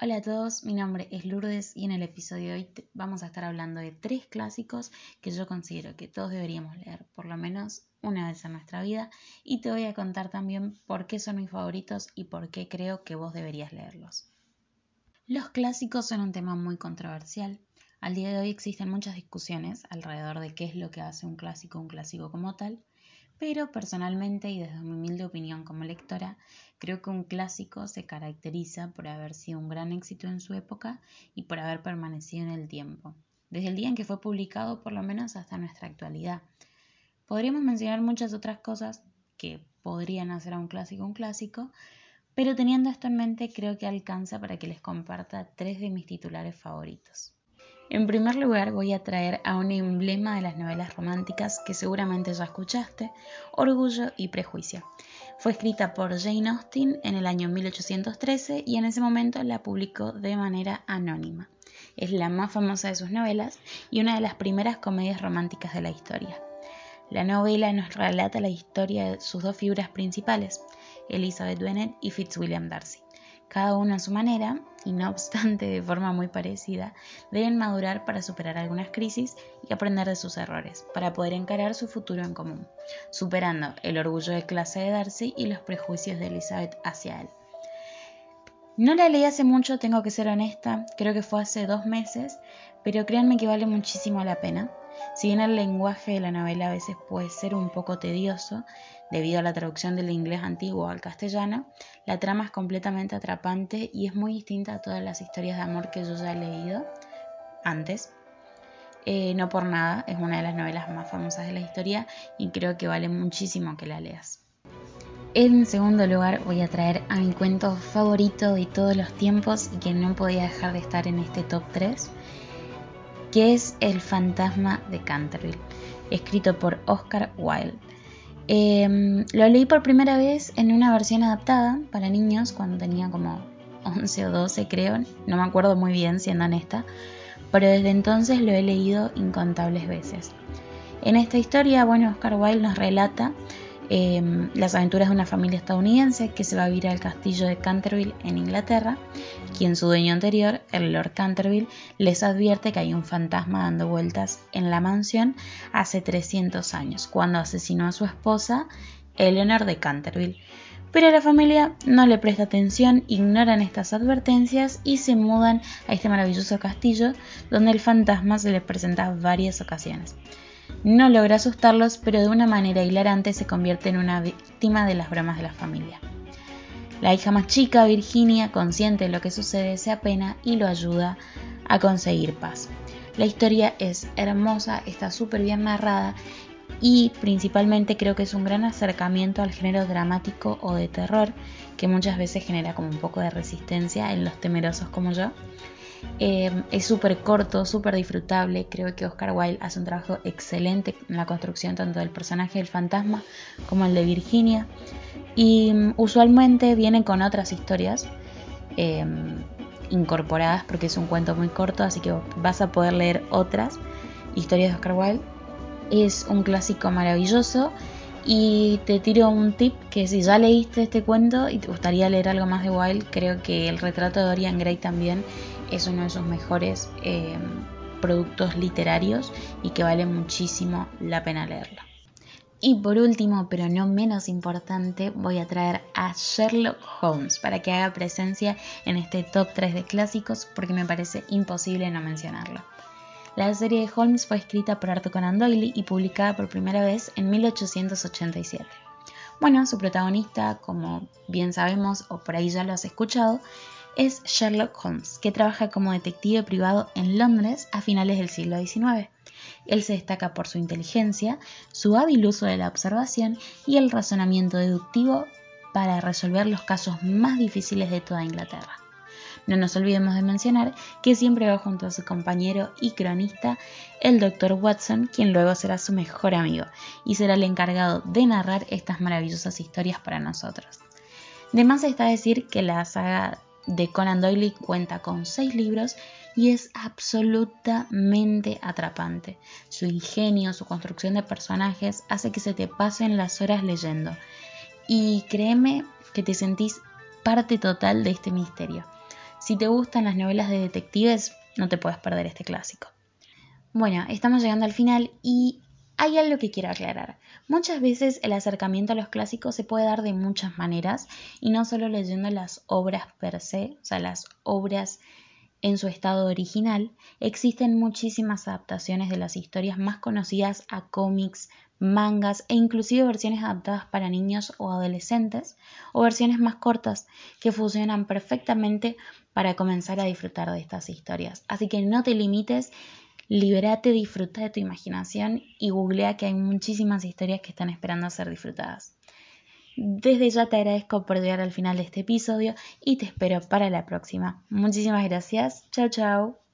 Hola a todos, mi nombre es Lourdes y en el episodio de hoy vamos a estar hablando de tres clásicos que yo considero que todos deberíamos leer por lo menos una vez en nuestra vida y te voy a contar también por qué son mis favoritos y por qué creo que vos deberías leerlos. Los clásicos son un tema muy controversial. Al día de hoy existen muchas discusiones alrededor de qué es lo que hace un clásico un clásico como tal pero personalmente y desde mi humilde opinión como lectora, creo que un clásico se caracteriza por haber sido un gran éxito en su época y por haber permanecido en el tiempo, desde el día en que fue publicado por lo menos hasta nuestra actualidad. Podríamos mencionar muchas otras cosas que podrían hacer a un clásico un clásico, pero teniendo esto en mente creo que alcanza para que les comparta tres de mis titulares favoritos. En primer lugar voy a traer a un emblema de las novelas románticas que seguramente ya escuchaste, Orgullo y Prejuicio. Fue escrita por Jane Austen en el año 1813 y en ese momento la publicó de manera anónima. Es la más famosa de sus novelas y una de las primeras comedias románticas de la historia. La novela nos relata la historia de sus dos figuras principales, Elizabeth Bennet y Fitzwilliam Darcy cada uno a su manera, y no obstante de forma muy parecida, deben madurar para superar algunas crisis y aprender de sus errores, para poder encarar su futuro en común, superando el orgullo de clase de Darcy y los prejuicios de Elizabeth hacia él. No la leí hace mucho, tengo que ser honesta, creo que fue hace dos meses, pero créanme que vale muchísimo la pena. Si bien el lenguaje de la novela a veces puede ser un poco tedioso, debido a la traducción del inglés antiguo al castellano, la trama es completamente atrapante y es muy distinta a todas las historias de amor que yo ya he leído antes. Eh, no por nada, es una de las novelas más famosas de la historia y creo que vale muchísimo que la leas. En segundo lugar voy a traer a mi cuento favorito de todos los tiempos y que no podía dejar de estar en este top 3, que es El fantasma de Canterville, escrito por Oscar Wilde. Em, lo leí por primera vez en una versión adaptada para niños cuando tenía como 11 o 12 creo, no me acuerdo muy bien siendo honesta, pero desde entonces lo he leído incontables veces. En esta historia, bueno, Oscar Wilde nos relata Em, las aventuras de una familia estadounidense que se va a vivir al castillo de Canterville en Inglaterra, quien su dueño anterior, el Lord Canterville, les advierte que hay un fantasma dando vueltas en la mansión hace 300 años, cuando asesinó a su esposa, Eleanor de Canterville. Pero la familia no le presta atención, ignoran estas advertencias y se mudan a este maravilloso castillo donde el fantasma se les presenta varias ocasiones. No logra asustarlos, pero de una manera hilarante se convierte en una víctima de las bromas de la familia. La hija más chica, Virginia, consciente de lo que sucede, se apena y lo ayuda a conseguir paz. La historia es hermosa, está súper bien narrada y principalmente creo que es un gran acercamiento al género dramático o de terror que muchas veces genera como un poco de resistencia en los temerosos como yo. Em, es súper corto, súper disfrutable. Creo que Oscar Wilde hace un trabajo excelente en la construcción tanto del personaje del fantasma como el de Virginia. Y mm, usualmente viene con otras historias em, incorporadas porque es un cuento muy corto, así que vas a poder leer otras historias de Oscar Wilde. Es un clásico maravilloso. Y te tiro un tip que si ya leíste este cuento y te gustaría leer algo más de Wilde, creo que el retrato de Dorian Gray también es uno de sus mejores eh, productos literarios y que vale muchísimo la pena leerlo. Y por último, pero no menos importante, voy a traer a Sherlock Holmes para que haga presencia en este top 3 de clásicos porque me parece imposible no mencionarlo. La serie de Holmes fue escrita por Arthur Conan Doyle y publicada por primera vez en 1887. Bueno, su protagonista, como bien sabemos o por ahí ya lo has escuchado, es Sherlock Holmes, que trabaja como detective privado en Londres a finales del siglo XIX. Él se destaca por su inteligencia, su hábil uso de la observación y el razonamiento deductivo para resolver los casos más difíciles de toda Inglaterra. No nos olvidemos de mencionar que siempre va junto a su compañero y cronista, el Dr. Watson, quien luego será su mejor amigo y será el encargado de narrar estas maravillosas historias para nosotros. De más está decir que la saga de Conan Doyle cuenta con seis libros y es absolutamente atrapante. Su ingenio, su construcción de personajes hace que se te pasen las horas leyendo. Y créeme que te sentís parte total de este misterio. Si te gustan las novelas de detectives, no te puedes perder este clásico. Bueno, estamos llegando al final y hay algo que quiero aclarar. Muchas veces el acercamiento a los clásicos se puede dar de muchas maneras y no solo leyendo las obras per se, o sea, las obras en su estado original, existen muchísimas adaptaciones de las historias más conocidas a cómics, mangas e inclusive versiones adaptadas para niños o adolescentes o versiones más cortas que funcionan perfectamente para comenzar a disfrutar de estas historias. Así que no te limites Libérate, disfruta de tu imaginación y googlea que hay muchísimas historias que están esperando a ser disfrutadas. Desde ya te agradezco por llegar al final de este episodio y te espero para la próxima. Muchísimas gracias. Chao, chao.